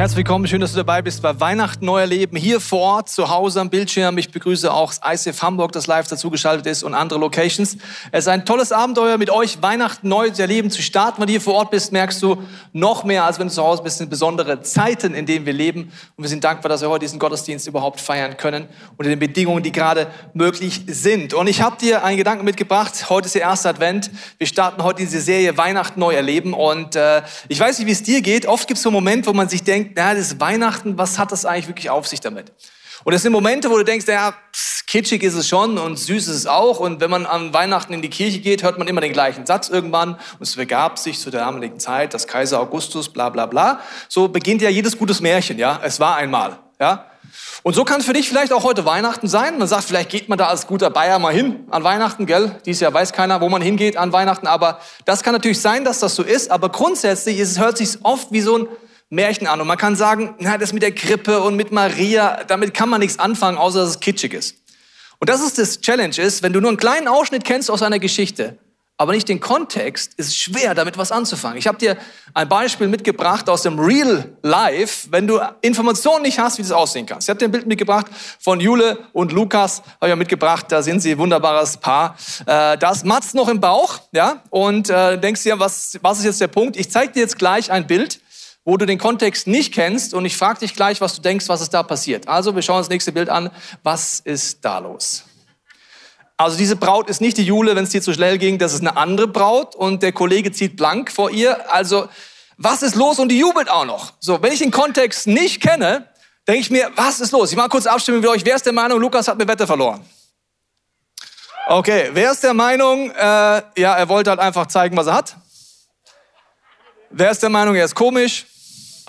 Herzlich willkommen, schön, dass du dabei bist bei Weihnachten Neuer Leben hier vor Ort, zu Hause am Bildschirm. Ich begrüße auch das ICF Hamburg, das live dazugeschaltet ist und andere Locations. Es ist ein tolles Abenteuer mit euch, Weihnachten neu zu erleben, zu starten. Wenn du hier vor Ort bist, merkst du noch mehr, als wenn du zu Hause bist, sind besondere Zeiten, in denen wir leben. Und wir sind dankbar, dass wir heute diesen Gottesdienst überhaupt feiern können unter den Bedingungen, die gerade möglich sind. Und ich habe dir einen Gedanken mitgebracht. Heute ist der erste Advent. Wir starten heute diese Serie Weihnachten neu erleben. Und äh, ich weiß nicht, wie es dir geht. Oft gibt es so einen Moment, wo man sich denkt, na, das ist Weihnachten, was hat das eigentlich wirklich auf sich damit? Und das sind Momente, wo du denkst, ja, pss, kitschig ist es schon und süß ist es auch. Und wenn man an Weihnachten in die Kirche geht, hört man immer den gleichen Satz irgendwann. Und es begab sich zu der damaligen Zeit, dass Kaiser Augustus, bla bla bla. So beginnt ja jedes gutes Märchen, ja. Es war einmal, ja. Und so kann für dich vielleicht auch heute Weihnachten sein. Man sagt, vielleicht geht man da als guter Bayer mal hin an Weihnachten, gell? Dieses Jahr weiß keiner, wo man hingeht an Weihnachten. Aber das kann natürlich sein, dass das so ist. Aber grundsätzlich ist, es hört sich oft wie so ein Märchen an. Und man kann sagen, na, das mit der Krippe und mit Maria, damit kann man nichts anfangen, außer dass es kitschig ist. Und das ist das Challenge ist, wenn du nur einen kleinen Ausschnitt kennst aus einer Geschichte, aber nicht den Kontext, ist es schwer, damit was anzufangen. Ich habe dir ein Beispiel mitgebracht aus dem Real Life, wenn du Informationen nicht hast, wie das aussehen kann. Ich habe dir ein Bild mitgebracht von Jule und Lukas, habe ich mitgebracht, da sind sie, wunderbares Paar. Äh, da ist Mats noch im Bauch, ja, und äh, denkst dir, was, was ist jetzt der Punkt? Ich zeige dir jetzt gleich ein Bild, wo du den Kontext nicht kennst und ich frage dich gleich, was du denkst, was ist da passiert. Also wir schauen uns das nächste Bild an. Was ist da los? Also diese Braut ist nicht die Jule, wenn es dir zu schnell ging, das ist eine andere Braut und der Kollege zieht blank vor ihr. Also was ist los und die jubelt auch noch. So, wenn ich den Kontext nicht kenne, denke ich mir, was ist los? Ich mache kurz abstimmen mit euch. Wer ist der Meinung, Lukas hat mir Wette verloren? Okay, wer ist der Meinung, äh, ja, er wollte halt einfach zeigen, was er hat? Wer ist der Meinung, er ist komisch?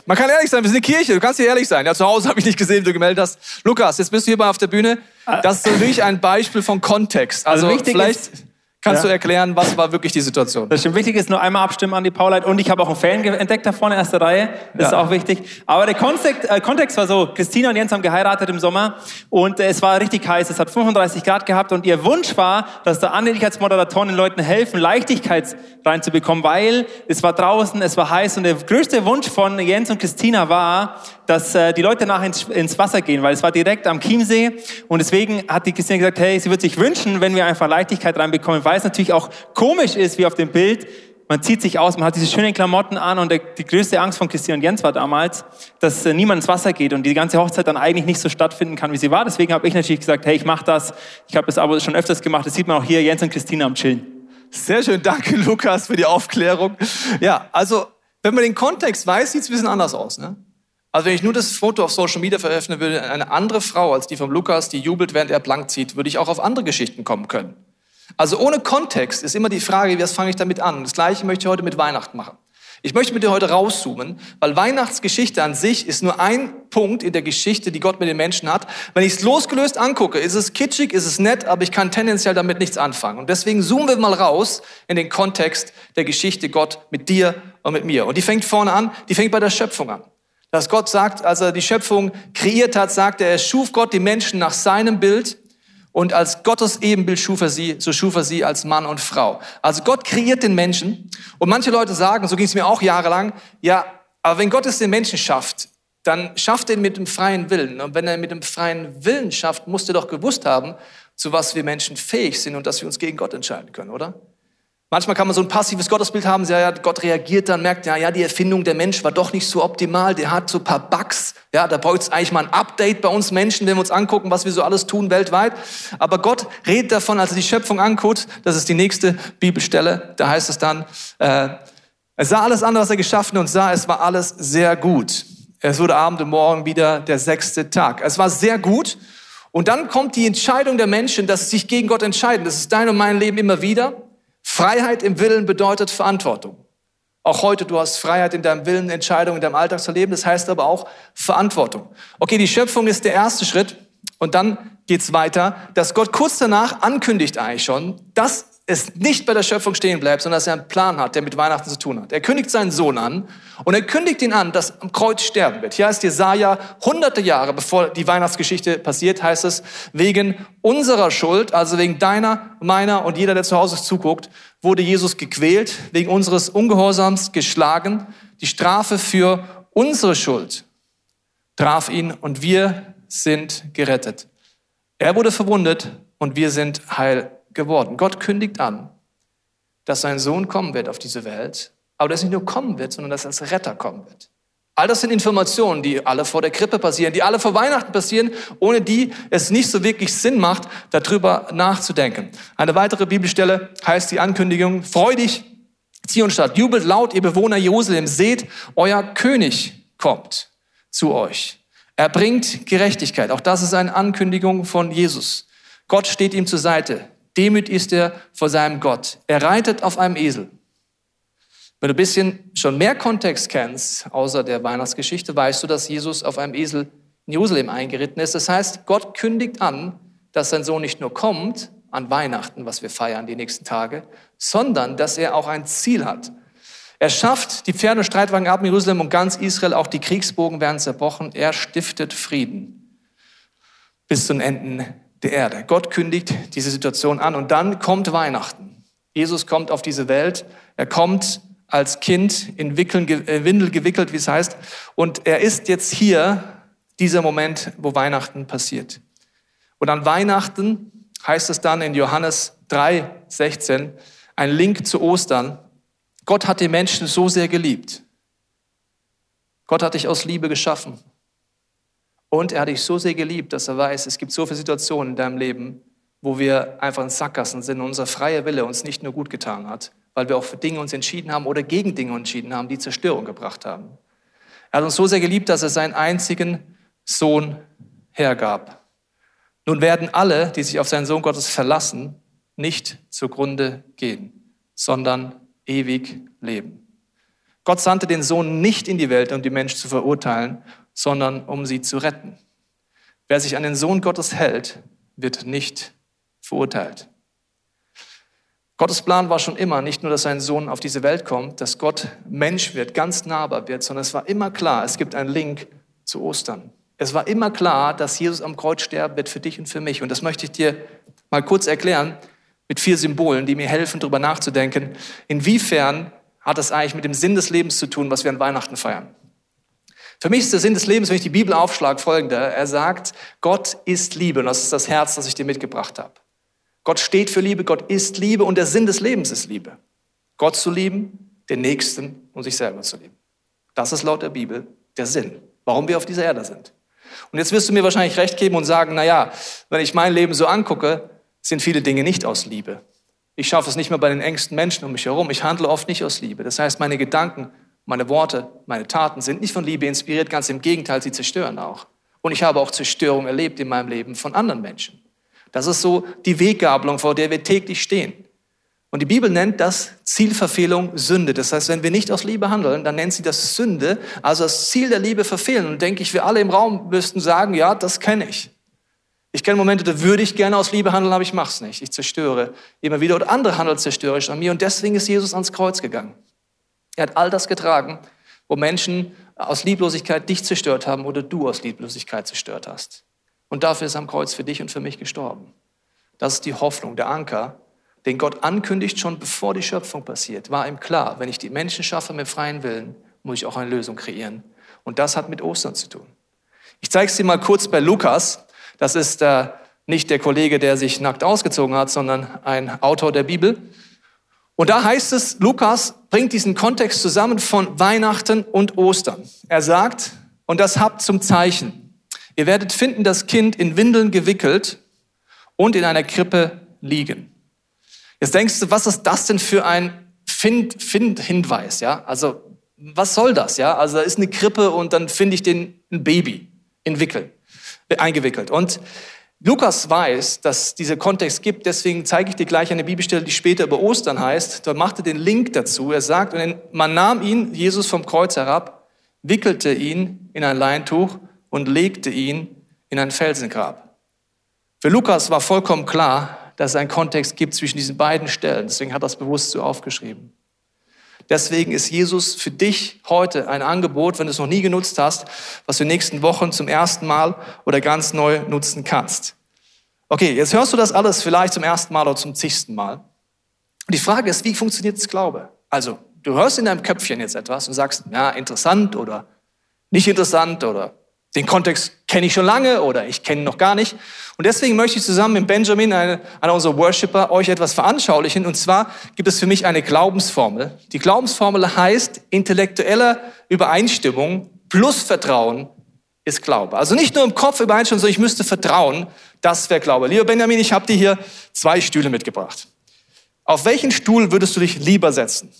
Man kann ehrlich sein, wir sind eine Kirche, du kannst hier ehrlich sein. Ja, zu Hause habe ich nicht gesehen, wie du gemeldet hast. Lukas, jetzt bist du hier mal auf der Bühne. Das ist natürlich ein Beispiel von Kontext. Also, Also wichtig vielleicht ist- kannst Ja. du erklären, was war wirklich die Situation. Das stimmt. Wichtig ist nur einmal abstimmen an die Paulite. Und ich habe auch einen Fan entdeckt da vorne, erste Reihe. Das ist Ja. auch wichtig. Aber der Kontext, äh, Kontext war so, Christina und Jens haben geheiratet im Sommer und äh, es war richtig heiß. Es hat 35 Grad gehabt und ihr Wunsch war, dass der Andi als Moderatoren den Leuten helfen, Leichtigkeit reinzubekommen, weil es war draußen, es war heiß und der größte Wunsch von Jens und Christina war, dass äh, die Leute nachher ins, ins Wasser gehen, weil es war direkt am Chiemsee und deswegen hat die Christina gesagt, hey, sie würde sich wünschen, wenn wir einfach Leichtigkeit reinbekommen, weil es natürlich auch komisch ist, wie auf dem Bild. Man zieht sich aus, man hat diese schönen Klamotten an und der, die größte Angst von Christian und Jens war damals, dass äh, niemand ins Wasser geht und die ganze Hochzeit dann eigentlich nicht so stattfinden kann, wie sie war. Deswegen habe ich natürlich gesagt, hey, ich mache das. Ich habe das aber schon öfters gemacht. Das sieht man auch hier, Jens und Christina am Chillen. Sehr schön, danke Lukas für die Aufklärung. Ja, also wenn man den Kontext weiß, sieht es ein bisschen anders aus. Ne? Also wenn ich nur das Foto auf Social Media veröffentlichen würde, eine andere Frau als die vom Lukas, die jubelt, während er blank zieht, würde ich auch auf andere Geschichten kommen können. Also ohne Kontext ist immer die Frage, was fange ich damit an? Das gleiche möchte ich heute mit Weihnachten machen. Ich möchte mit dir heute rauszoomen, weil Weihnachtsgeschichte an sich ist nur ein Punkt in der Geschichte, die Gott mit den Menschen hat. Wenn ich es losgelöst angucke, ist es kitschig, ist es nett, aber ich kann tendenziell damit nichts anfangen. Und deswegen zoomen wir mal raus in den Kontext der Geschichte Gott mit dir und mit mir. Und die fängt vorne an, die fängt bei der Schöpfung an. Dass Gott sagt, als er die Schöpfung kreiert hat, sagt er, er schuf Gott die Menschen nach seinem Bild und als Gottes Ebenbild schuf er sie, so schuf er sie als Mann und Frau. Also Gott kreiert den Menschen. Und manche Leute sagen, so ging es mir auch jahrelang, ja, aber wenn Gott es den Menschen schafft, dann schafft er ihn mit dem freien Willen. Und wenn er mit dem freien Willen schafft, muss er doch gewusst haben, zu was wir Menschen fähig sind und dass wir uns gegen Gott entscheiden können, oder? Manchmal kann man so ein passives Gottesbild haben, ja, ja, Gott reagiert dann, merkt, ja, ja, die Erfindung der Mensch war doch nicht so optimal, der hat so ein paar Bugs, ja, da braucht es eigentlich mal ein Update bei uns Menschen, wenn wir uns angucken, was wir so alles tun weltweit. Aber Gott redet davon, als er die Schöpfung anguckt, das ist die nächste Bibelstelle, da heißt es dann, äh, er sah alles an, was er geschaffen und sah, es war alles sehr gut. Es wurde Abend und Morgen wieder der sechste Tag. Es war sehr gut. Und dann kommt die Entscheidung der Menschen, dass sie sich gegen Gott entscheiden. Das ist dein und mein Leben immer wieder. Freiheit im Willen bedeutet Verantwortung. Auch heute, du hast Freiheit in deinem Willen, Entscheidungen in deinem Alltag zu leben. Das heißt aber auch Verantwortung. Okay, die Schöpfung ist der erste Schritt. Und dann geht's weiter, dass Gott kurz danach ankündigt eigentlich schon, dass es nicht bei der Schöpfung stehen bleibt, sondern dass er einen Plan hat, der mit Weihnachten zu tun hat. Er kündigt seinen Sohn an und er kündigt ihn an, dass am Kreuz sterben wird. Hier heißt Jesaja, hunderte Jahre bevor die Weihnachtsgeschichte passiert, heißt es, wegen unserer Schuld, also wegen deiner, meiner und jeder, der zu Hause zuguckt, wurde Jesus gequält, wegen unseres Ungehorsams geschlagen. Die Strafe für unsere Schuld traf ihn und wir sind gerettet. Er wurde verwundet und wir sind heil geworden. Gott kündigt an, dass sein Sohn kommen wird auf diese Welt, aber dass er nicht nur kommen wird, sondern dass er als Retter kommen wird. All das sind Informationen, die alle vor der Krippe passieren, die alle vor Weihnachten passieren, ohne die es nicht so wirklich Sinn macht, darüber nachzudenken. Eine weitere Bibelstelle heißt die Ankündigung, freudig, Zionstadt, jubelt laut, ihr Bewohner Jerusalem, seht, euer König kommt zu euch. Er bringt Gerechtigkeit. Auch das ist eine Ankündigung von Jesus. Gott steht ihm zur Seite. Demüt ist er vor seinem Gott. Er reitet auf einem Esel. Wenn du ein bisschen schon mehr Kontext kennst, außer der Weihnachtsgeschichte, weißt du, dass Jesus auf einem Esel in Jerusalem eingeritten ist. Das heißt, Gott kündigt an, dass sein Sohn nicht nur kommt an Weihnachten, was wir feiern die nächsten Tage, sondern dass er auch ein Ziel hat. Er schafft die Pferde und Streitwagen ab in Jerusalem und ganz Israel, auch die Kriegsbogen werden zerbrochen. Er stiftet Frieden bis zum Enden der Erde. Gott kündigt diese Situation an und dann kommt Weihnachten. Jesus kommt auf diese Welt. Er kommt als Kind in Wickeln, äh, Windel gewickelt, wie es heißt. Und er ist jetzt hier, dieser Moment, wo Weihnachten passiert. Und an Weihnachten heißt es dann in Johannes 3, 16, ein Link zu Ostern. Gott hat den Menschen so sehr geliebt. Gott hat dich aus Liebe geschaffen. Und er hat dich so sehr geliebt, dass er weiß, es gibt so viele Situationen in deinem Leben, wo wir einfach in Sackgassen sind und unser freier Wille uns nicht nur gut getan hat, weil wir auch für Dinge uns entschieden haben oder gegen Dinge entschieden haben, die Zerstörung gebracht haben. Er hat uns so sehr geliebt, dass er seinen einzigen Sohn hergab. Nun werden alle, die sich auf seinen Sohn Gottes verlassen, nicht zugrunde gehen, sondern ewig leben. Gott sandte den Sohn nicht in die Welt, um die Menschen zu verurteilen, sondern um sie zu retten. Wer sich an den Sohn Gottes hält, wird nicht verurteilt. Gottes Plan war schon immer nicht nur, dass sein Sohn auf diese Welt kommt, dass Gott Mensch wird, ganz nahbar wird, sondern es war immer klar, es gibt einen Link zu Ostern. Es war immer klar, dass Jesus am Kreuz sterben wird für dich und für mich. Und das möchte ich dir mal kurz erklären mit vier Symbolen, die mir helfen, darüber nachzudenken, inwiefern hat das eigentlich mit dem Sinn des Lebens zu tun, was wir an Weihnachten feiern. Für mich ist der Sinn des Lebens, wenn ich die Bibel aufschlage, folgender. Er sagt, Gott ist Liebe und das ist das Herz, das ich dir mitgebracht habe. Gott steht für Liebe, Gott ist Liebe und der Sinn des Lebens ist Liebe. Gott zu lieben, den Nächsten und sich selber zu lieben. Das ist laut der Bibel der Sinn, warum wir auf dieser Erde sind. Und jetzt wirst du mir wahrscheinlich recht geben und sagen, na ja, wenn ich mein Leben so angucke, sind viele Dinge nicht aus Liebe. Ich schaffe es nicht mehr bei den engsten Menschen um mich herum. Ich handle oft nicht aus Liebe. Das heißt, meine Gedanken meine Worte, meine Taten sind nicht von Liebe inspiriert, ganz im Gegenteil, sie zerstören auch. Und ich habe auch Zerstörung erlebt in meinem Leben von anderen Menschen. Das ist so die Weggabelung, vor der wir täglich stehen. Und die Bibel nennt das Zielverfehlung Sünde. Das heißt, wenn wir nicht aus Liebe handeln, dann nennt sie das Sünde, also das Ziel der Liebe verfehlen. Und denke ich, wir alle im Raum müssten sagen, ja, das kenne ich. Ich kenne Momente, da würde ich gerne aus Liebe handeln, aber ich mache es nicht. Ich zerstöre immer wieder oder andere handeln zerstörerisch an mir. Und deswegen ist Jesus ans Kreuz gegangen. Er hat all das getragen, wo Menschen aus Lieblosigkeit dich zerstört haben oder du aus Lieblosigkeit zerstört hast. Und dafür ist er am Kreuz für dich und für mich gestorben. Das ist die Hoffnung, der Anker, den Gott ankündigt schon bevor die Schöpfung passiert. War ihm klar, wenn ich die Menschen schaffe mit freien Willen, muss ich auch eine Lösung kreieren. Und das hat mit Ostern zu tun. Ich zeige es dir mal kurz bei Lukas. Das ist äh, nicht der Kollege, der sich nackt ausgezogen hat, sondern ein Autor der Bibel. Und da heißt es, Lukas bringt diesen Kontext zusammen von Weihnachten und Ostern. Er sagt, und das habt zum Zeichen. Ihr werdet finden, das Kind in Windeln gewickelt und in einer Krippe liegen. Jetzt denkst du, was ist das denn für ein Find, Find Hinweis, ja? Also, was soll das, ja? Also, da ist eine Krippe und dann finde ich den ein Baby in Wickel, eingewickelt. Und Lukas weiß, dass dieser Kontext gibt, deswegen zeige ich dir gleich eine Bibelstelle, die später über Ostern heißt. Dort macht er den Link dazu. Er sagt, man nahm ihn, Jesus vom Kreuz herab, wickelte ihn in ein Leintuch und legte ihn in ein Felsengrab. Für Lukas war vollkommen klar, dass es einen Kontext gibt zwischen diesen beiden Stellen. Deswegen hat er das bewusst so aufgeschrieben. Deswegen ist Jesus für dich heute ein Angebot, wenn du es noch nie genutzt hast, was du in den nächsten Wochen zum ersten Mal oder ganz neu nutzen kannst. Okay, jetzt hörst du das alles vielleicht zum ersten Mal oder zum zigsten Mal. Und die Frage ist, wie funktioniert das Glaube? Also, du hörst in deinem Köpfchen jetzt etwas und sagst, ja, interessant oder nicht interessant oder den Kontext kenne ich schon lange oder ich kenne ihn noch gar nicht. Und deswegen möchte ich zusammen mit Benjamin, einer unserer Worshipper, euch etwas veranschaulichen. Und zwar gibt es für mich eine Glaubensformel. Die Glaubensformel heißt intellektuelle Übereinstimmung plus Vertrauen ist Glaube. Also nicht nur im Kopf übereinstimmen, sondern ich müsste vertrauen, das wäre Glaube. Lieber Benjamin, ich habe dir hier zwei Stühle mitgebracht. Auf welchen Stuhl würdest du dich lieber setzen?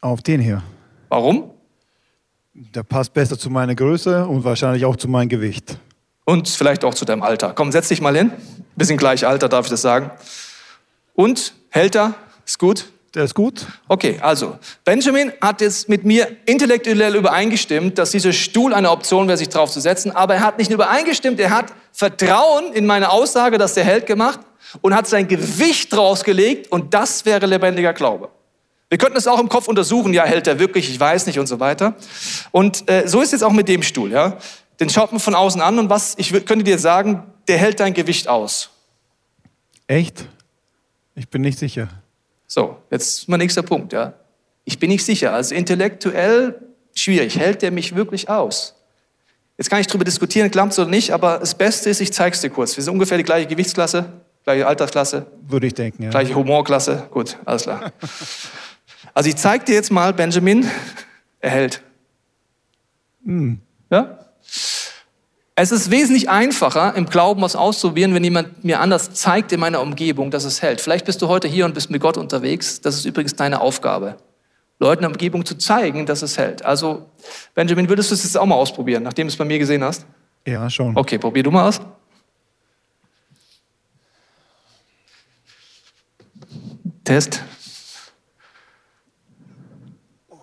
Auf den hier. Warum? Der passt besser zu meiner Größe und wahrscheinlich auch zu meinem Gewicht. Und vielleicht auch zu deinem Alter. Komm, setz dich mal hin. Wir sind gleich Alter, darf ich das sagen. Und hält er? Ist gut? Der ist gut. Okay, also Benjamin hat jetzt mit mir intellektuell übereingestimmt, dass dieser Stuhl eine Option wäre, sich drauf zu setzen. Aber er hat nicht nur übereingestimmt, er hat Vertrauen in meine Aussage, dass der hält gemacht und hat sein Gewicht drausgelegt und das wäre lebendiger Glaube. Wir könnten es auch im Kopf untersuchen, ja, hält er wirklich, ich weiß nicht und so weiter. Und äh, so ist es jetzt auch mit dem Stuhl, ja. Den schaut man von außen an und was, ich könnte dir sagen, der hält dein Gewicht aus. Echt? Ich bin nicht sicher. So, jetzt ist mein nächster Punkt, ja. Ich bin nicht sicher, also intellektuell schwierig, hält der mich wirklich aus? Jetzt kann ich darüber diskutieren, klappt es oder nicht, aber das Beste ist, ich zeige es dir kurz. Wir sind ungefähr die gleiche Gewichtsklasse, gleiche Altersklasse. Würde ich denken, ja. Gleiche Humorklasse. Gut, alles klar. Also ich zeige dir jetzt mal, Benjamin, er hält. Mm. Ja? Es ist wesentlich einfacher, im Glauben was auszuprobieren, wenn jemand mir anders zeigt in meiner Umgebung, dass es hält. Vielleicht bist du heute hier und bist mit Gott unterwegs. Das ist übrigens deine Aufgabe. Leuten in der Umgebung zu zeigen, dass es hält. Also, Benjamin, würdest du es jetzt auch mal ausprobieren, nachdem du es bei mir gesehen hast? Ja, schon. Okay, probier du mal aus. Test.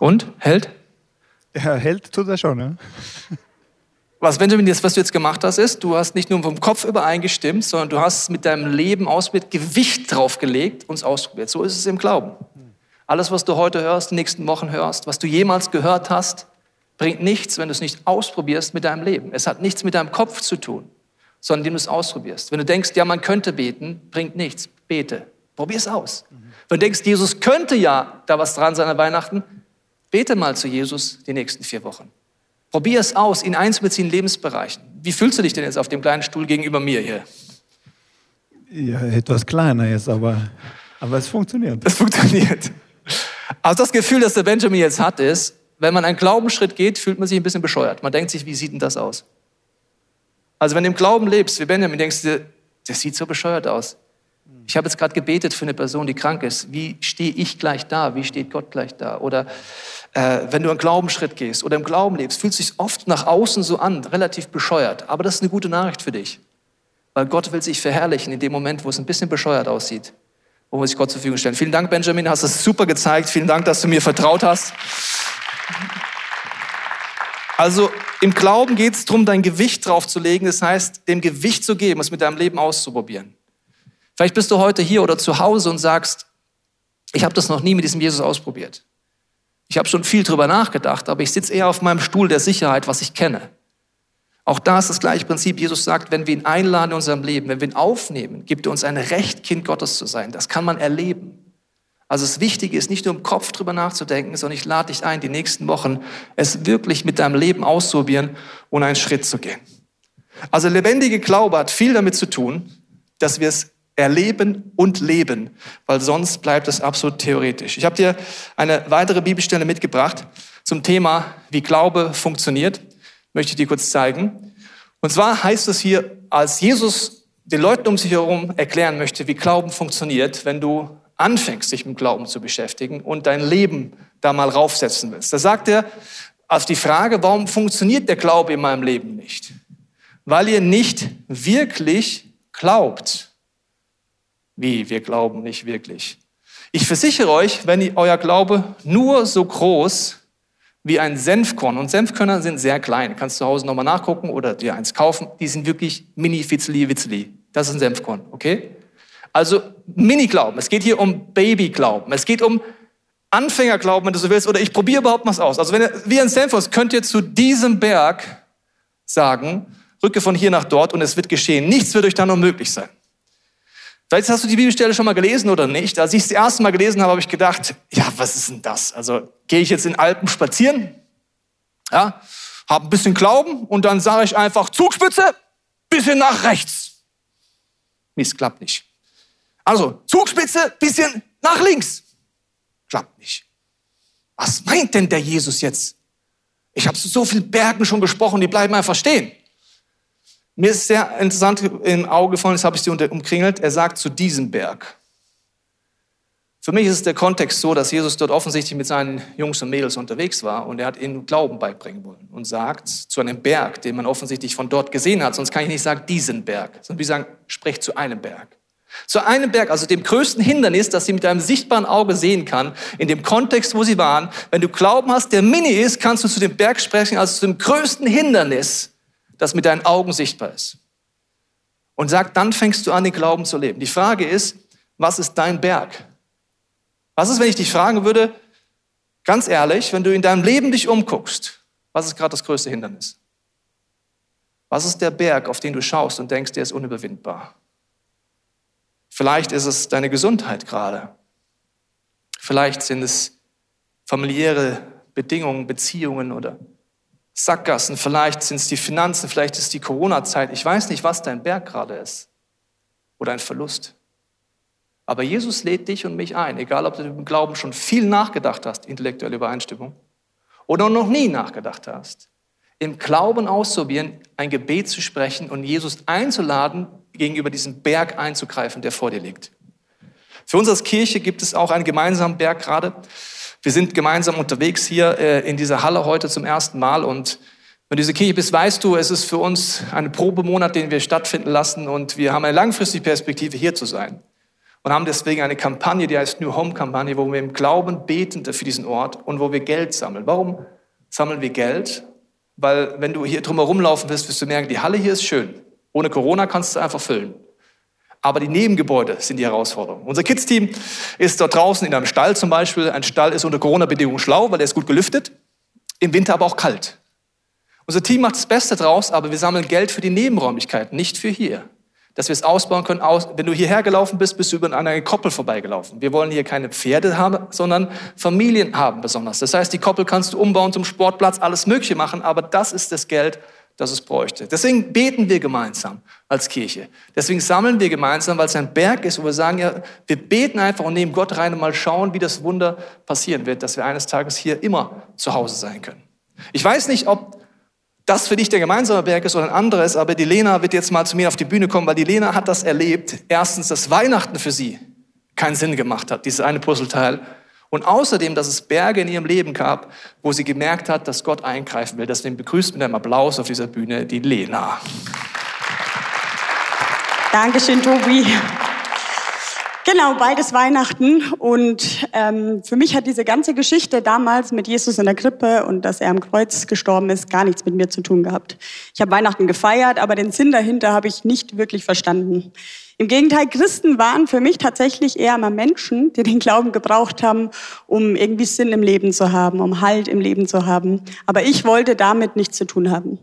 Und? Hält? Ja, hält tut er schon, ne? Was Benjamin, das, was du jetzt gemacht hast, ist, du hast nicht nur vom Kopf übereingestimmt, sondern du hast mit deinem Leben ausprobiert, Gewicht draufgelegt und es ausprobiert. So ist es im Glauben. Alles, was du heute hörst, die nächsten Wochen hörst, was du jemals gehört hast, bringt nichts, wenn du es nicht ausprobierst mit deinem Leben. Es hat nichts mit deinem Kopf zu tun, sondern indem du es ausprobierst. Wenn du denkst, ja, man könnte beten, bringt nichts. Bete. Probier es aus. Wenn du denkst, Jesus könnte ja da was dran sein an Weihnachten, Bete mal zu Jesus die nächsten vier Wochen. Probier es aus, ihn einzubeziehen in Lebensbereichen. Wie fühlst du dich denn jetzt auf dem kleinen Stuhl gegenüber mir hier? Ja, etwas kleiner jetzt, aber, aber es funktioniert. Es funktioniert. Also das Gefühl, das der Benjamin jetzt hat, ist, wenn man einen Glaubensschritt geht, fühlt man sich ein bisschen bescheuert. Man denkt sich, wie sieht denn das aus? Also wenn du im Glauben lebst, wie Benjamin, denkst du, das sieht so bescheuert aus. Ich habe jetzt gerade gebetet für eine Person, die krank ist. Wie stehe ich gleich da? Wie steht Gott gleich da? Oder äh, wenn du einen Glaubensschritt gehst oder im Glauben lebst, fühlt es sich oft nach außen so an, relativ bescheuert. Aber das ist eine gute Nachricht für dich. Weil Gott will sich verherrlichen in dem Moment, wo es ein bisschen bescheuert aussieht. Wo wir sich Gott zur Verfügung stellen. Vielen Dank, Benjamin, hast es super gezeigt. Vielen Dank, dass du mir vertraut hast. Also im Glauben geht es darum, dein Gewicht draufzulegen. Das heißt, dem Gewicht zu geben, es mit deinem Leben auszuprobieren. Vielleicht bist du heute hier oder zu Hause und sagst, ich habe das noch nie mit diesem Jesus ausprobiert. Ich habe schon viel drüber nachgedacht, aber ich sitze eher auf meinem Stuhl der Sicherheit, was ich kenne. Auch da ist das gleiche Prinzip. Jesus sagt, wenn wir ihn einladen in unserem Leben, wenn wir ihn aufnehmen, gibt er uns ein Recht, Kind Gottes zu sein. Das kann man erleben. Also das Wichtige ist nicht nur im Kopf drüber nachzudenken, sondern ich lade dich ein, die nächsten Wochen es wirklich mit deinem Leben auszuprobieren und einen Schritt zu gehen. Also lebendige Glaube hat viel damit zu tun, dass wir es erleben und leben, weil sonst bleibt es absolut theoretisch. Ich habe dir eine weitere Bibelstelle mitgebracht zum Thema, wie Glaube funktioniert. Möchte ich dir kurz zeigen. Und zwar heißt es hier, als Jesus den Leuten um sich herum erklären möchte, wie Glauben funktioniert, wenn du anfängst, dich mit Glauben zu beschäftigen und dein Leben da mal raufsetzen willst. Da sagt er auf die Frage, warum funktioniert der Glaube in meinem Leben nicht? Weil ihr nicht wirklich glaubt. Wie, wir glauben nicht wirklich. Ich versichere euch, wenn euer Glaube nur so groß wie ein Senfkorn, und Senfkörner sind sehr klein, kannst du zu Hause nochmal nachgucken oder dir eins kaufen, die sind wirklich mini fitzeli witzeli. Das ist ein Senfkorn, okay? Also Mini-Glauben. Es geht hier um Baby-Glauben. Es geht um Anfängerglauben, wenn du so willst, oder ich probiere überhaupt was aus. Also wenn ihr, wie ein Stanford könnt ihr zu diesem Berg sagen, rücke von hier nach dort und es wird geschehen. Nichts wird euch dann unmöglich sein. Vielleicht hast du die Bibelstelle schon mal gelesen oder nicht. Als ich es das erste Mal gelesen habe, habe ich gedacht, ja, was ist denn das? Also gehe ich jetzt in Alpen spazieren, ja, habe ein bisschen Glauben und dann sage ich einfach Zugspitze, bisschen nach rechts. Es klappt nicht. Also Zugspitze, bisschen nach links. Klappt nicht. Was meint denn der Jesus jetzt? Ich habe zu so vielen Bergen schon gesprochen, die bleiben einfach stehen. Mir ist sehr interessant im Auge gefallen, das habe ich sie umkringelt. Er sagt zu diesem Berg. Für mich ist der Kontext so, dass Jesus dort offensichtlich mit seinen Jungs und Mädels unterwegs war und er hat ihnen Glauben beibringen wollen und sagt zu einem Berg, den man offensichtlich von dort gesehen hat, sonst kann ich nicht sagen diesen Berg, sondern wie sagen, sprecht zu einem Berg. Zu einem Berg, also dem größten Hindernis, das sie mit einem sichtbaren Auge sehen kann, in dem Kontext, wo sie waren. Wenn du Glauben hast, der mini ist, kannst du zu dem Berg sprechen, also zu dem größten Hindernis, das mit deinen Augen sichtbar ist. Und sagt, dann fängst du an, den Glauben zu leben. Die Frage ist, was ist dein Berg? Was ist, wenn ich dich fragen würde, ganz ehrlich, wenn du in deinem Leben dich umguckst, was ist gerade das größte Hindernis? Was ist der Berg, auf den du schaust und denkst, der ist unüberwindbar? Vielleicht ist es deine Gesundheit gerade. Vielleicht sind es familiäre Bedingungen, Beziehungen oder Sackgassen. Vielleicht sind es die Finanzen, vielleicht ist die Corona-Zeit. Ich weiß nicht, was dein Berg gerade ist oder ein Verlust. Aber Jesus lädt dich und mich ein, egal ob du im Glauben schon viel nachgedacht hast, intellektuelle Übereinstimmung, oder noch nie nachgedacht hast, im Glauben auszuprobieren, ein Gebet zu sprechen und Jesus einzuladen, gegenüber diesem Berg einzugreifen, der vor dir liegt. Für uns als Kirche gibt es auch einen gemeinsamen Berg gerade. Wir sind gemeinsam unterwegs hier äh, in dieser Halle heute zum ersten Mal und wenn du diese Kirche bist, weißt du, es ist für uns ein Probemonat, den wir stattfinden lassen und wir haben eine langfristige Perspektive, hier zu sein. Und haben deswegen eine Kampagne, die heißt New Home Kampagne, wo wir im Glauben beten für diesen Ort und wo wir Geld sammeln. Warum sammeln wir Geld? Weil wenn du hier drumherum laufen wirst, wirst du merken, die Halle hier ist schön. Ohne Corona kannst du einfach füllen. Aber die Nebengebäude sind die Herausforderung. Unser Kids-Team ist dort draußen in einem Stall zum Beispiel. Ein Stall ist unter Corona-Bedingungen schlau, weil er ist gut gelüftet. Im Winter aber auch kalt. Unser Team macht das Beste draus, aber wir sammeln Geld für die Nebenräumlichkeiten, nicht für hier. Dass wir es ausbauen können. Wenn du hierher gelaufen bist, bist du über eine Koppel vorbeigelaufen. Wir wollen hier keine Pferde haben, sondern Familien haben besonders. Das heißt, die Koppel kannst du umbauen zum Sportplatz, alles Mögliche machen, aber das ist das Geld, das es bräuchte. Deswegen beten wir gemeinsam als Kirche. Deswegen sammeln wir gemeinsam, weil es ein Berg ist, wo wir sagen, ja, wir beten einfach und nehmen Gott rein und mal schauen, wie das Wunder passieren wird, dass wir eines Tages hier immer zu Hause sein können. Ich weiß nicht, ob das für dich der gemeinsame Berg ist oder ein anderes, aber die Lena wird jetzt mal zu mir auf die Bühne kommen, weil die Lena hat das erlebt. Erstens, dass Weihnachten für sie keinen Sinn gemacht hat, dieses eine Puzzleteil. Und außerdem, dass es Berge in ihrem Leben gab, wo sie gemerkt hat, dass Gott eingreifen will. Deswegen begrüßt mit einem Applaus auf dieser Bühne die Lena. Dankeschön, Tobi. Genau, beides Weihnachten. Und ähm, für mich hat diese ganze Geschichte damals mit Jesus in der Krippe und dass er am Kreuz gestorben ist, gar nichts mit mir zu tun gehabt. Ich habe Weihnachten gefeiert, aber den Sinn dahinter habe ich nicht wirklich verstanden. Im Gegenteil, Christen waren für mich tatsächlich eher mal Menschen, die den Glauben gebraucht haben, um irgendwie Sinn im Leben zu haben, um Halt im Leben zu haben. Aber ich wollte damit nichts zu tun haben.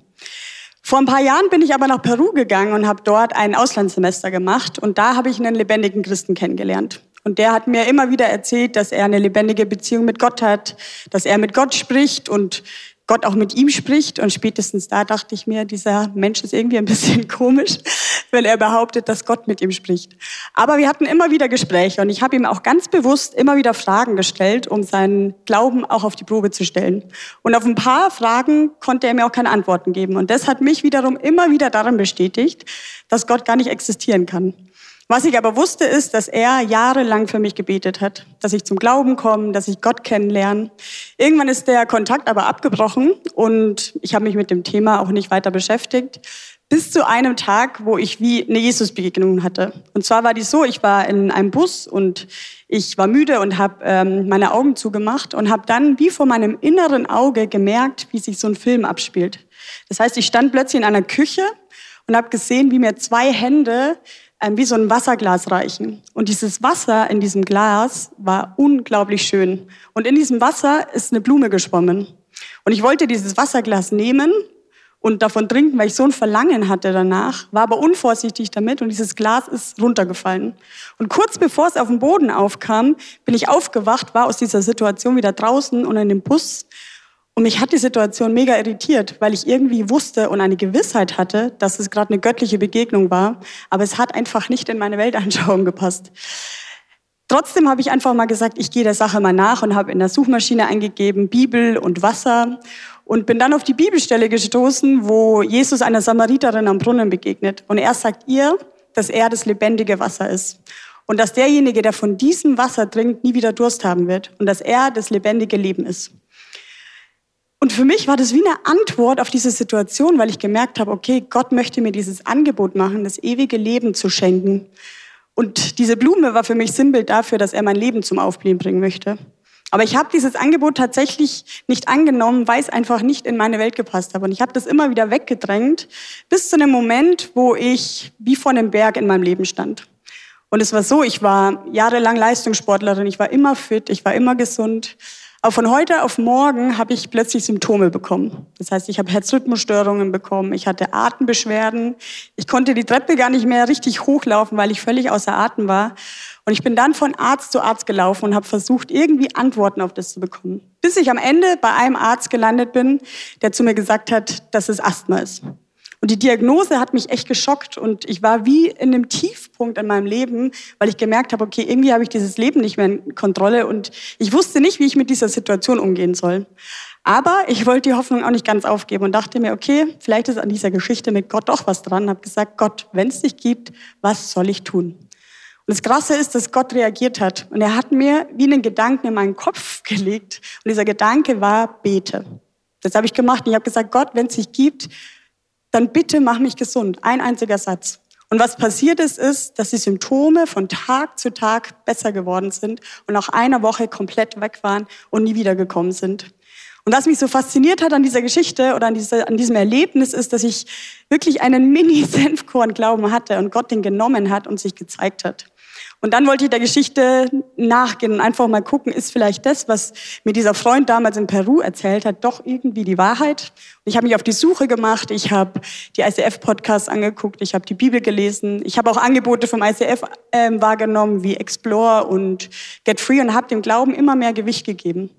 Vor ein paar Jahren bin ich aber nach Peru gegangen und habe dort ein Auslandssemester gemacht und da habe ich einen lebendigen Christen kennengelernt. Und der hat mir immer wieder erzählt, dass er eine lebendige Beziehung mit Gott hat, dass er mit Gott spricht und Gott auch mit ihm spricht. Und spätestens da dachte ich mir, dieser Mensch ist irgendwie ein bisschen komisch, wenn er behauptet, dass Gott mit ihm spricht. Aber wir hatten immer wieder Gespräche und ich habe ihm auch ganz bewusst immer wieder Fragen gestellt, um seinen Glauben auch auf die Probe zu stellen. Und auf ein paar Fragen konnte er mir auch keine Antworten geben. Und das hat mich wiederum immer wieder daran bestätigt, dass Gott gar nicht existieren kann. Was ich aber wusste, ist, dass er jahrelang für mich gebetet hat, dass ich zum Glauben komme, dass ich Gott kennenlerne. Irgendwann ist der Kontakt aber abgebrochen und ich habe mich mit dem Thema auch nicht weiter beschäftigt. Bis zu einem Tag, wo ich wie eine Jesusbegegnung hatte. Und zwar war die so, ich war in einem Bus und ich war müde und habe ähm, meine Augen zugemacht und habe dann wie vor meinem inneren Auge gemerkt, wie sich so ein Film abspielt. Das heißt, ich stand plötzlich in einer Küche und habe gesehen, wie mir zwei Hände wie so ein Wasserglas reichen. Und dieses Wasser in diesem Glas war unglaublich schön. Und in diesem Wasser ist eine Blume geschwommen. Und ich wollte dieses Wasserglas nehmen und davon trinken, weil ich so ein Verlangen hatte danach, war aber unvorsichtig damit und dieses Glas ist runtergefallen. Und kurz bevor es auf den Boden aufkam, bin ich aufgewacht, war aus dieser Situation wieder draußen und in dem Bus und mich hat die Situation mega irritiert, weil ich irgendwie wusste und eine Gewissheit hatte, dass es gerade eine göttliche Begegnung war, aber es hat einfach nicht in meine Weltanschauung gepasst. Trotzdem habe ich einfach mal gesagt, ich gehe der Sache mal nach und habe in der Suchmaschine eingegeben Bibel und Wasser und bin dann auf die Bibelstelle gestoßen, wo Jesus einer Samariterin am Brunnen begegnet. Und er sagt ihr, dass er das lebendige Wasser ist. Und dass derjenige, der von diesem Wasser trinkt, nie wieder Durst haben wird. Und dass er das lebendige Leben ist. Und für mich war das wie eine Antwort auf diese Situation, weil ich gemerkt habe, okay, Gott möchte mir dieses Angebot machen, das ewige Leben zu schenken. Und diese Blume war für mich Sinnbild dafür, dass er mein Leben zum Aufblühen bringen möchte. Aber ich habe dieses Angebot tatsächlich nicht angenommen, weil es einfach nicht in meine Welt gepasst hat. Und ich habe das immer wieder weggedrängt, bis zu einem Moment, wo ich wie vor einem Berg in meinem Leben stand. Und es war so, ich war jahrelang Leistungssportlerin, ich war immer fit, ich war immer gesund. Aber von heute auf morgen habe ich plötzlich Symptome bekommen. Das heißt, ich habe Herzrhythmusstörungen bekommen, ich hatte Atembeschwerden, ich konnte die Treppe gar nicht mehr richtig hochlaufen, weil ich völlig außer Atem war. Und ich bin dann von Arzt zu Arzt gelaufen und habe versucht, irgendwie Antworten auf das zu bekommen. Bis ich am Ende bei einem Arzt gelandet bin, der zu mir gesagt hat, dass es Asthma ist. Und die Diagnose hat mich echt geschockt und ich war wie in einem Tiefpunkt in meinem Leben, weil ich gemerkt habe, okay, irgendwie habe ich dieses Leben nicht mehr in Kontrolle und ich wusste nicht, wie ich mit dieser Situation umgehen soll. Aber ich wollte die Hoffnung auch nicht ganz aufgeben und dachte mir, okay, vielleicht ist an dieser Geschichte mit Gott doch was dran. Habe gesagt, Gott, wenn es dich gibt, was soll ich tun? Und das Krasse ist, dass Gott reagiert hat. Und er hat mir wie einen Gedanken in meinen Kopf gelegt. Und dieser Gedanke war, bete. Das habe ich gemacht. Und ich habe gesagt, Gott, wenn es dich gibt, dann bitte mach mich gesund. Ein einziger Satz. Und was passiert ist, ist, dass die Symptome von Tag zu Tag besser geworden sind und nach einer Woche komplett weg waren und nie wiedergekommen sind. Und was mich so fasziniert hat an dieser Geschichte oder an, dieser, an diesem Erlebnis ist, dass ich wirklich einen Mini-Senfkorn-Glauben hatte und Gott den genommen hat und sich gezeigt hat. Und dann wollte ich der Geschichte nachgehen und einfach mal gucken, ist vielleicht das, was mir dieser Freund damals in Peru erzählt hat, doch irgendwie die Wahrheit. Und ich habe mich auf die Suche gemacht, ich habe die ICF-Podcasts angeguckt, ich habe die Bibel gelesen, ich habe auch Angebote vom ICF äh, wahrgenommen, wie Explore und Get Free und habe dem Glauben immer mehr Gewicht gegeben.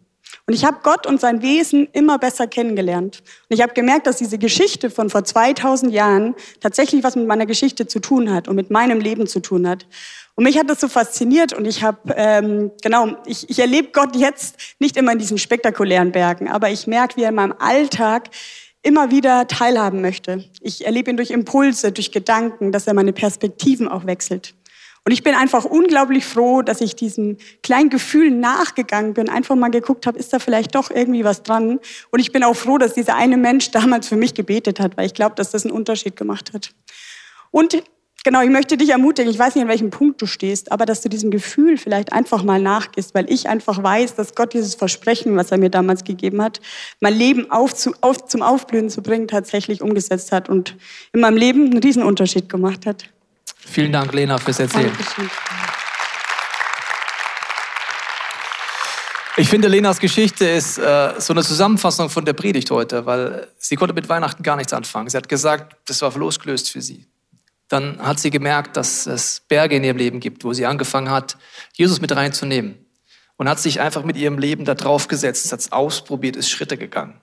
Und ich habe Gott und sein Wesen immer besser kennengelernt. Und ich habe gemerkt, dass diese Geschichte von vor 2000 Jahren tatsächlich was mit meiner Geschichte zu tun hat und mit meinem Leben zu tun hat. Und mich hat das so fasziniert und ich habe, ähm, genau, ich, ich erlebe Gott jetzt nicht immer in diesen spektakulären Bergen, aber ich merke, wie er in meinem Alltag immer wieder teilhaben möchte. Ich erlebe ihn durch Impulse, durch Gedanken, dass er meine Perspektiven auch wechselt. Und ich bin einfach unglaublich froh, dass ich diesem kleinen Gefühl nachgegangen bin, einfach mal geguckt habe, ist da vielleicht doch irgendwie was dran. Und ich bin auch froh, dass dieser eine Mensch damals für mich gebetet hat, weil ich glaube, dass das einen Unterschied gemacht hat. Und Genau, ich möchte dich ermutigen, ich weiß nicht, an welchem Punkt du stehst, aber dass du diesem Gefühl vielleicht einfach mal nachgehst, weil ich einfach weiß, dass Gott dieses Versprechen, was er mir damals gegeben hat, mein Leben auf, zu, auf, zum Aufblühen zu bringen, tatsächlich umgesetzt hat und in meinem Leben einen Riesenunterschied gemacht hat. Vielen Dank, Lena, fürs Erzählen. Ich finde, Lenas Geschichte ist äh, so eine Zusammenfassung von der Predigt heute, weil sie konnte mit Weihnachten gar nichts anfangen. Sie hat gesagt, das war losgelöst für sie dann hat sie gemerkt, dass es Berge in ihrem Leben gibt, wo sie angefangen hat, Jesus mit reinzunehmen. Und hat sich einfach mit ihrem Leben da drauf gesetzt, hat es ausprobiert, ist Schritte gegangen.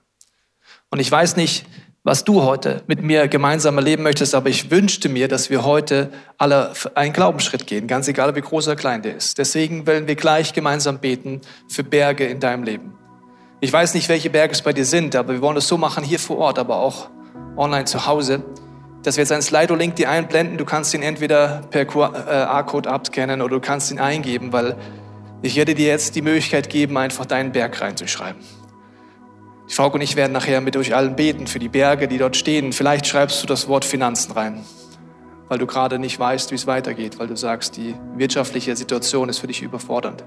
Und ich weiß nicht, was du heute mit mir gemeinsam erleben möchtest, aber ich wünschte mir, dass wir heute alle einen Glaubensschritt gehen, ganz egal, wie groß oder klein der ist. Deswegen wollen wir gleich gemeinsam beten für Berge in deinem Leben. Ich weiß nicht, welche Berge es bei dir sind, aber wir wollen es so machen hier vor Ort, aber auch online zu Hause dass wir jetzt einen Slido-Link dir einblenden. Du kannst ihn entweder per QR-Code abscannen oder du kannst ihn eingeben, weil ich werde dir jetzt die Möglichkeit geben, einfach deinen Berg reinzuschreiben. Frau und ich werden nachher mit euch allen beten für die Berge, die dort stehen. Vielleicht schreibst du das Wort Finanzen rein, weil du gerade nicht weißt, wie es weitergeht, weil du sagst, die wirtschaftliche Situation ist für dich überfordernd.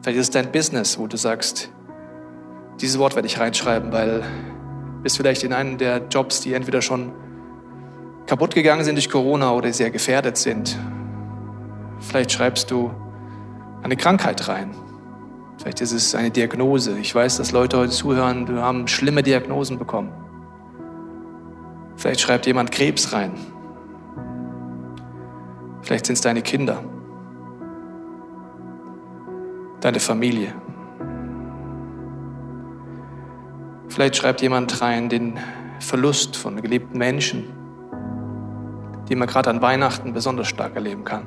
Vielleicht ist es dein Business, wo du sagst, dieses Wort werde ich reinschreiben, weil bist vielleicht in einem der Jobs, die entweder schon kaputt gegangen sind durch Corona oder sehr gefährdet sind. Vielleicht schreibst du eine Krankheit rein. Vielleicht ist es eine Diagnose. Ich weiß, dass Leute heute zuhören, wir haben schlimme Diagnosen bekommen. Vielleicht schreibt jemand Krebs rein. Vielleicht sind es deine Kinder, deine Familie. Vielleicht schreibt jemand rein den Verlust von geliebten Menschen, die man gerade an Weihnachten besonders stark erleben kann.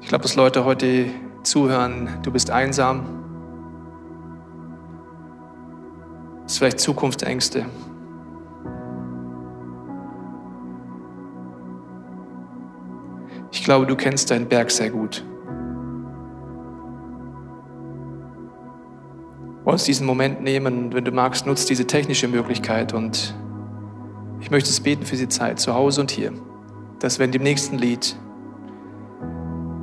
Ich glaube, dass Leute heute zuhören, du bist einsam. Das ist vielleicht Zukunftsängste. Ich glaube, du kennst deinen Berg sehr gut. Wollen uns diesen Moment nehmen, wenn du magst, nutzt diese technische Möglichkeit und ich möchte es beten für diese Zeit, zu Hause und hier, dass wenn dem nächsten Lied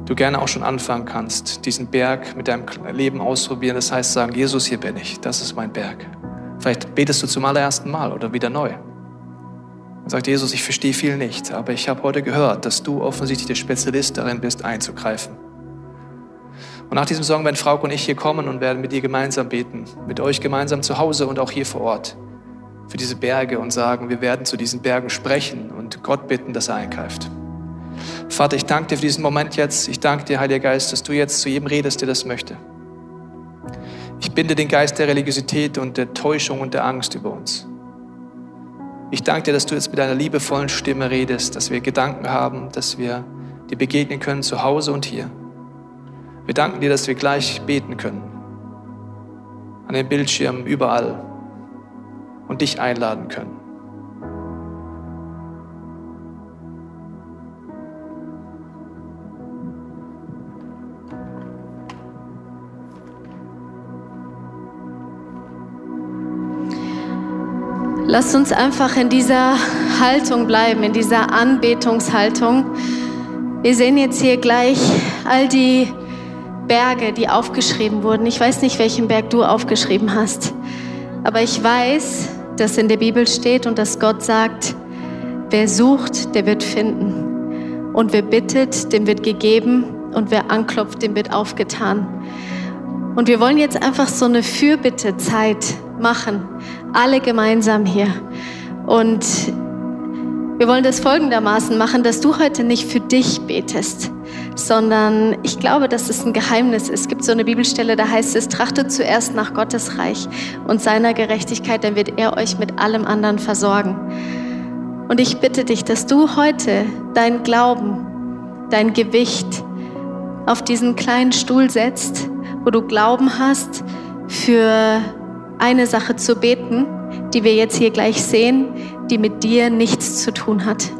du gerne auch schon anfangen kannst, diesen Berg mit deinem Leben ausprobieren. Das heißt sagen, Jesus, hier bin ich, das ist mein Berg. Vielleicht betest du zum allerersten Mal oder wieder neu. Und sagt Jesus, ich verstehe viel nicht, aber ich habe heute gehört, dass du offensichtlich der Spezialist darin bist, einzugreifen. Und nach diesem Song werden Frauke und ich hier kommen und werden mit dir gemeinsam beten, mit euch gemeinsam zu Hause und auch hier vor Ort für diese Berge und sagen, wir werden zu diesen Bergen sprechen und Gott bitten, dass er eingreift. Vater, ich danke dir für diesen Moment jetzt. Ich danke dir, Heiliger Geist, dass du jetzt zu jedem redest, der das möchte. Ich binde den Geist der Religiosität und der Täuschung und der Angst über uns. Ich danke dir, dass du jetzt mit deiner liebevollen Stimme redest, dass wir Gedanken haben, dass wir dir begegnen können zu Hause und hier. Wir danken dir, dass wir gleich beten können. An den Bildschirmen, überall. Und dich einladen können. Lasst uns einfach in dieser Haltung bleiben, in dieser Anbetungshaltung. Wir sehen jetzt hier gleich all die Berge, die aufgeschrieben wurden. Ich weiß nicht, welchen Berg du aufgeschrieben hast, aber ich weiß, dass in der Bibel steht und dass Gott sagt, wer sucht, der wird finden. Und wer bittet, dem wird gegeben. Und wer anklopft, dem wird aufgetan. Und wir wollen jetzt einfach so eine Fürbittezeit machen, alle gemeinsam hier. Und wir wollen das folgendermaßen machen, dass du heute nicht für dich betest, sondern ich glaube, dass es ein Geheimnis ist. Es gibt so eine Bibelstelle, da heißt es, trachtet zuerst nach Gottes Reich und seiner Gerechtigkeit, dann wird er euch mit allem anderen versorgen. Und ich bitte dich, dass du heute dein Glauben, dein Gewicht auf diesen kleinen Stuhl setzt, wo du Glauben hast für eine Sache zu beten, die wir jetzt hier gleich sehen, die mit dir nichts zu tun hat.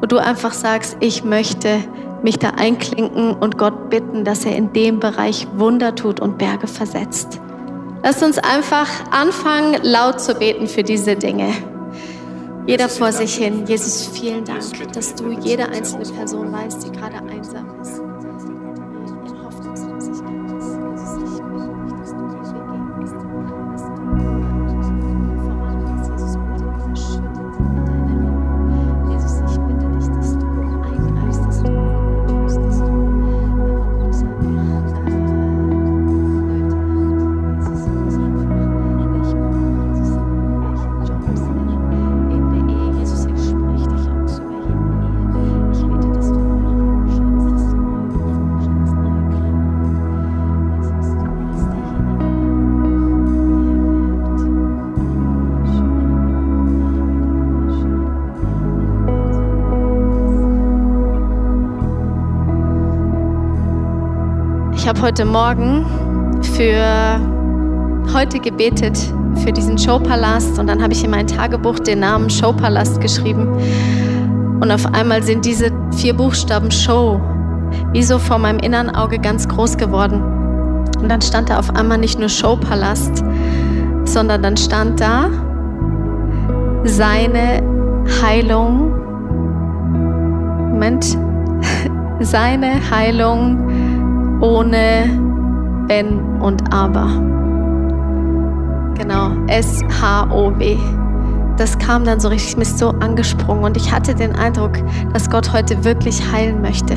Wo du einfach sagst, ich möchte mich da einklinken und Gott bitten, dass er in dem Bereich Wunder tut und Berge versetzt. Lass uns einfach anfangen, laut zu beten für diese Dinge. Jeder vor sich hin. Jesus, vielen Dank, dass du jede einzelne Person weißt, die gerade einsam ist. Habe heute Morgen für heute gebetet, für diesen Showpalast. Und dann habe ich in mein Tagebuch den Namen Showpalast geschrieben. Und auf einmal sind diese vier Buchstaben Show wie so vor meinem inneren Auge ganz groß geworden. Und dann stand da auf einmal nicht nur Showpalast, sondern dann stand da seine Heilung. Moment. Seine Heilung ohne Wenn und Aber. Genau, S-H-O-W. das kam dann so richtig, mich so angesprungen und ich hatte den Eindruck, dass Gott heute wirklich heilen möchte.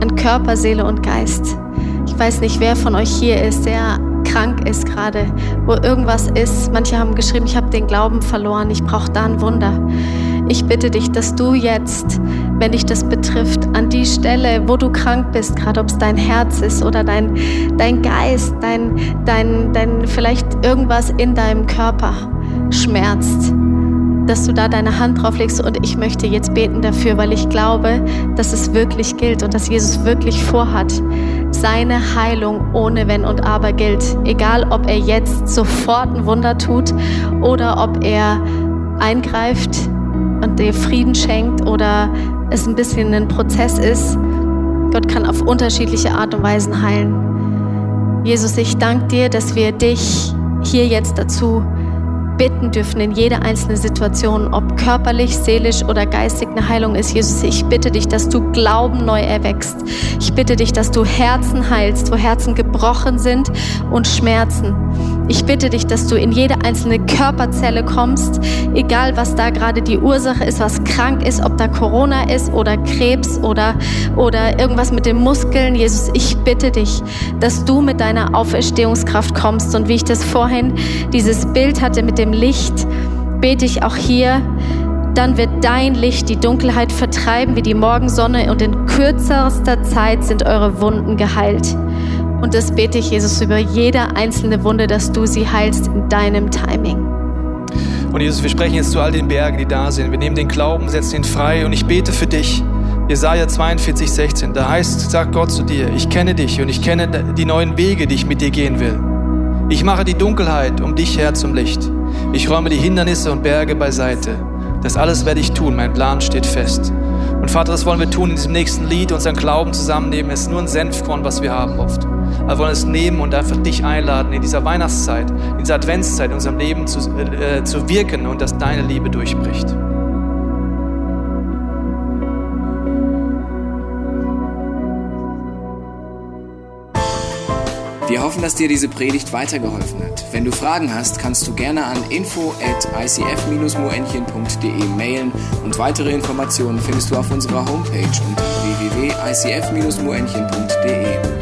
An Körper, Seele und Geist. Ich weiß nicht, wer von euch hier ist, der krank ist gerade, wo irgendwas ist. Manche haben geschrieben, ich habe den Glauben verloren, ich brauche da ein Wunder. Ich bitte dich, dass du jetzt, wenn dich das betrifft, an die Stelle, wo du krank bist, gerade ob es dein Herz ist oder dein, dein Geist, dein, dein, dein, vielleicht irgendwas in deinem Körper schmerzt, dass du da deine Hand drauf legst und ich möchte jetzt beten dafür, weil ich glaube, dass es wirklich gilt und dass Jesus wirklich vorhat, seine Heilung ohne Wenn und Aber gilt. Egal, ob er jetzt sofort ein Wunder tut oder ob er eingreift und dir Frieden schenkt oder es ein bisschen ein Prozess ist. Gott kann auf unterschiedliche Art und Weisen heilen. Jesus, ich danke dir, dass wir dich hier jetzt dazu bitten dürfen in jeder einzelnen Situation, ob körperlich, seelisch oder geistig eine Heilung ist. Jesus, ich bitte dich, dass du Glauben neu erwächst. Ich bitte dich, dass du Herzen heilst, wo Herzen gebrochen sind und Schmerzen. Ich bitte dich, dass du in jede einzelne Körperzelle kommst, egal was da gerade die Ursache ist, was krank ist, ob da Corona ist oder Krebs oder, oder irgendwas mit den Muskeln. Jesus, ich bitte dich, dass du mit deiner Auferstehungskraft kommst. Und wie ich das vorhin dieses Bild hatte mit dem Licht, bete ich auch hier, dann wird dein Licht die Dunkelheit vertreiben wie die Morgensonne und in kürzester Zeit sind eure Wunden geheilt. Und das bete ich, Jesus, über jede einzelne Wunde, dass du sie heilst in deinem Timing. Und Jesus, wir sprechen jetzt zu all den Bergen, die da sind. Wir nehmen den Glauben, setzen ihn frei und ich bete für dich. Jesaja 42, 16, da heißt, sagt Gott zu dir, ich kenne dich und ich kenne die neuen Wege, die ich mit dir gehen will. Ich mache die Dunkelheit um dich her zum Licht. Ich räume die Hindernisse und Berge beiseite. Das alles werde ich tun, mein Plan steht fest. Und Vater, das wollen wir tun in diesem nächsten Lied, unseren Glauben zusammennehmen. Es ist nur ein Senfkorn, was wir haben oft. Wir wollen es nehmen und einfach dich einladen, in dieser Weihnachtszeit, in dieser Adventszeit in unserem Leben zu, äh, zu wirken und dass deine Liebe durchbricht. Wir hoffen, dass dir diese Predigt weitergeholfen hat. Wenn du Fragen hast, kannst du gerne an info at icf-moenchen.de mailen und weitere Informationen findest du auf unserer Homepage unter www.icf-moenchen.de.